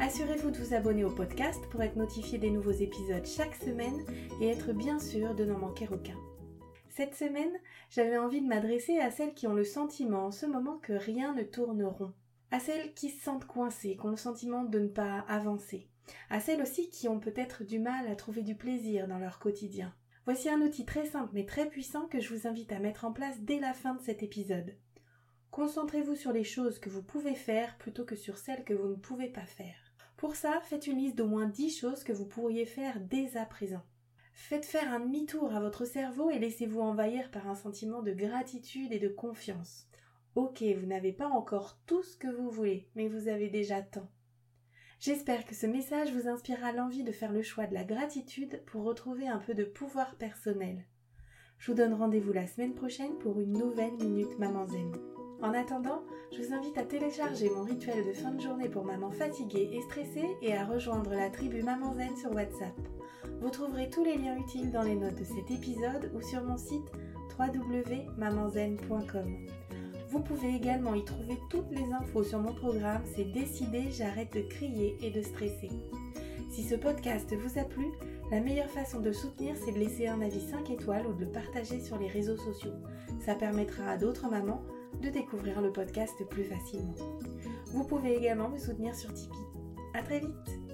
Assurez-vous de vous abonner au podcast pour être notifié des nouveaux épisodes chaque semaine et être bien sûr de n'en manquer aucun. Cette semaine, j'avais envie de m'adresser à celles qui ont le sentiment en ce moment que rien ne tourne rond, à celles qui se sentent coincées, qui ont le sentiment de ne pas avancer, à celles aussi qui ont peut-être du mal à trouver du plaisir dans leur quotidien. Voici un outil très simple mais très puissant que je vous invite à mettre en place dès la fin de cet épisode. Concentrez-vous sur les choses que vous pouvez faire plutôt que sur celles que vous ne pouvez pas faire. Pour ça, faites une liste d'au moins 10 choses que vous pourriez faire dès à présent. Faites faire un demi-tour à votre cerveau et laissez-vous envahir par un sentiment de gratitude et de confiance. Ok, vous n'avez pas encore tout ce que vous voulez, mais vous avez déjà tant. J'espère que ce message vous inspirera l'envie de faire le choix de la gratitude pour retrouver un peu de pouvoir personnel. Je vous donne rendez-vous la semaine prochaine pour une nouvelle Minute Maman Zen. En attendant, je vous invite à télécharger mon rituel de fin de journée pour maman fatiguée et stressée et à rejoindre la tribu Maman Zen sur WhatsApp. Vous trouverez tous les liens utiles dans les notes de cet épisode ou sur mon site www.mamanzen.com. Vous pouvez également y trouver toutes les infos sur mon programme C'est décidé, j'arrête de crier et de stresser. Si ce podcast vous a plu, la meilleure façon de le soutenir, c'est de laisser un avis 5 étoiles ou de le partager sur les réseaux sociaux. Ça permettra à d'autres mamans de découvrir le podcast plus facilement. Vous pouvez également me soutenir sur Tipeee. À très vite